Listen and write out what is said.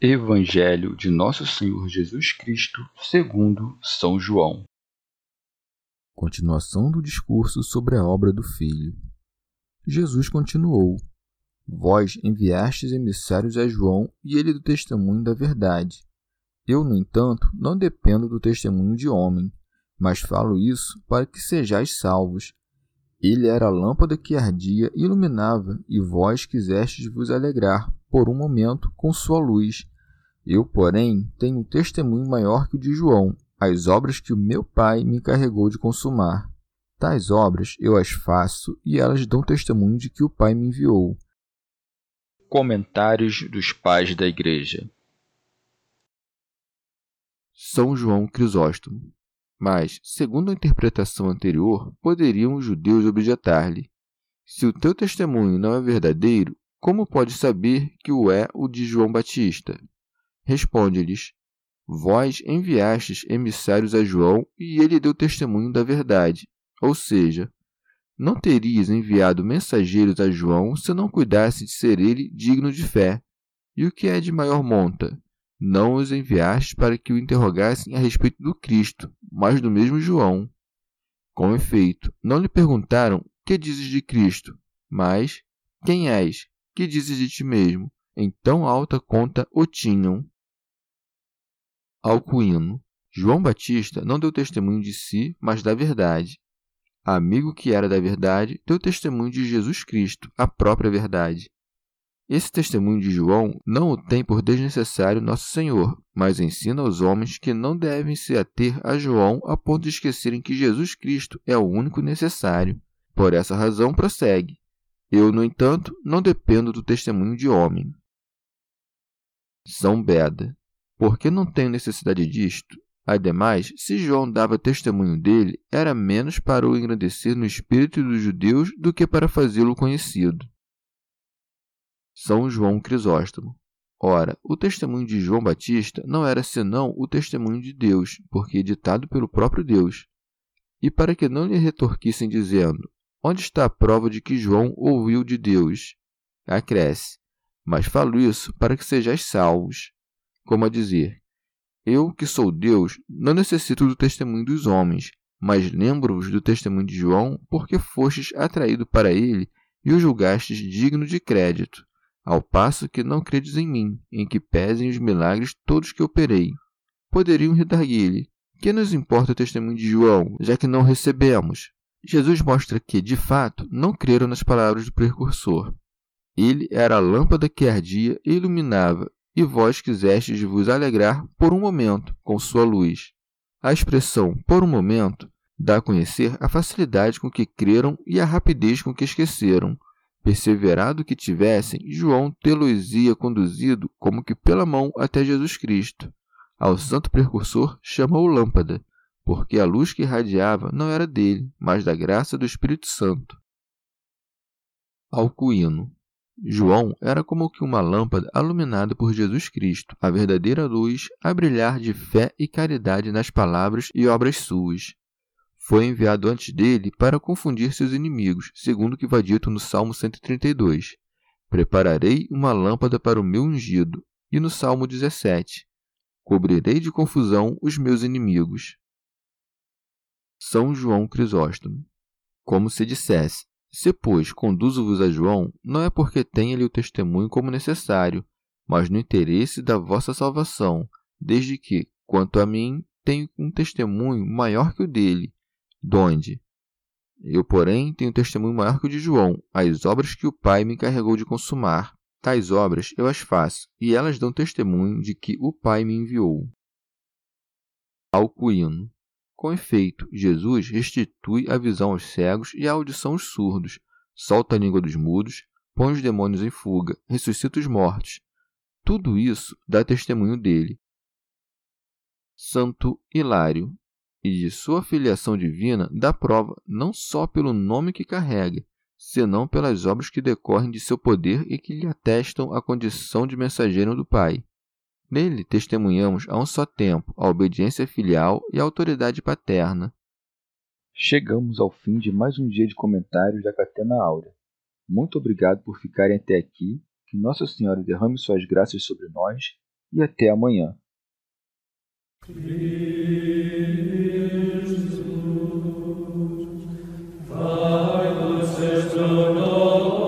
Evangelho de Nosso Senhor Jesus Cristo, segundo São João. Continuação do discurso sobre a obra do Filho. Jesus continuou: Vós enviastes emissários a João e ele do testemunho da verdade. Eu, no entanto, não dependo do testemunho de homem, mas falo isso para que sejais salvos. Ele era a lâmpada que ardia e iluminava, e vós quisestes vos alegrar, por um momento, com sua luz. Eu, porém, tenho um testemunho maior que o de João, as obras que o meu Pai me encarregou de consumar. Tais obras eu as faço e elas dão testemunho de que o Pai me enviou. Comentários dos Pais da Igreja São João Crisóstomo. Mas, segundo a interpretação anterior, poderiam os judeus objetar-lhe: Se o teu testemunho não é verdadeiro, como pode saber que o é o de João Batista? Responde-lhes: Vós enviastes emissários a João e ele deu testemunho da verdade. Ou seja, não terias enviado mensageiros a João se não cuidasse de ser ele digno de fé. E o que é de maior monta? Não os enviaste para que o interrogassem a respeito do Cristo, mas do mesmo João. Com efeito, não lhe perguntaram: Que dizes de Cristo? Mas: Quem és? Que dizes de ti mesmo? Em tão alta conta o tinham. Alcuíno. João Batista não deu testemunho de si, mas da verdade. Amigo que era da verdade, deu testemunho de Jesus Cristo, a própria verdade. Esse testemunho de João não o tem por desnecessário Nosso Senhor, mas ensina aos homens que não devem se ater a João a ponto de esquecerem que Jesus Cristo é o único necessário. Por essa razão, prossegue. Eu, no entanto, não dependo do testemunho de homem. São Beda. Porque não tenho necessidade disto. Ademais, se João dava testemunho dele, era menos para o engrandecer no espírito dos judeus do que para fazê-lo conhecido. São João Crisóstomo. Ora, o testemunho de João Batista não era senão o testemunho de Deus, porque ditado pelo próprio Deus. E para que não lhe retorquissem dizendo: Onde está a prova de que João ouviu de Deus? Acresce: Mas falo isso para que sejais salvos. Como a dizer: Eu, que sou Deus, não necessito do testemunho dos homens, mas lembro-vos do testemunho de João, porque fostes atraído para ele e o julgastes digno de crédito ao passo que não credes em mim, em que pesem os milagres todos que operei. Poderiam redarguir-lhe: Que nos importa o testemunho de João, já que não recebemos? Jesus mostra que, de fato, não creram nas palavras do precursor. Ele era a lâmpada que ardia e iluminava, e vós quisestes vos alegrar por um momento com sua luz. A expressão por um momento dá a conhecer a facilidade com que creram e a rapidez com que esqueceram, perseverado que tivessem, João tê-los-ia conduzido como que pela mão até Jesus Cristo. Ao santo precursor chama-o lâmpada, porque a luz que irradiava não era dele, mas da graça do Espírito Santo. Alcuíno. João era como que uma lâmpada iluminada por Jesus Cristo, a verdadeira luz a brilhar de fé e caridade nas palavras e obras suas foi enviado antes dele para confundir seus inimigos, segundo o que vai dito no Salmo 132. Prepararei uma lâmpada para o meu ungido. E no Salmo 17. Cobrirei de confusão os meus inimigos. São João Crisóstomo. Como se dissesse: Se, pois, conduzo-vos a João, não é porque tenha-lhe o testemunho como necessário, mas no interesse da vossa salvação, desde que, quanto a mim, tenho um testemunho maior que o dele, donde eu, porém, tenho testemunho maior que o de João, as obras que o Pai me encarregou de consumar. Tais obras eu as faço, e elas dão testemunho de que o Pai me enviou. Alcuíno. Com efeito, Jesus restitui a visão aos cegos e a audição aos surdos, solta a língua dos mudos, põe os demônios em fuga, ressuscita os mortos. Tudo isso dá testemunho dele. Santo Hilário e de sua filiação divina dá prova não só pelo nome que carrega, senão pelas obras que decorrem de seu poder e que lhe atestam a condição de mensageiro do Pai. Nele testemunhamos a um só tempo a obediência filial e a autoridade paterna. Chegamos ao fim de mais um dia de comentários da Catena Áurea. Muito obrigado por ficarem até aqui, que Nossa Senhora derrame suas graças sobre nós e até amanhã. Domino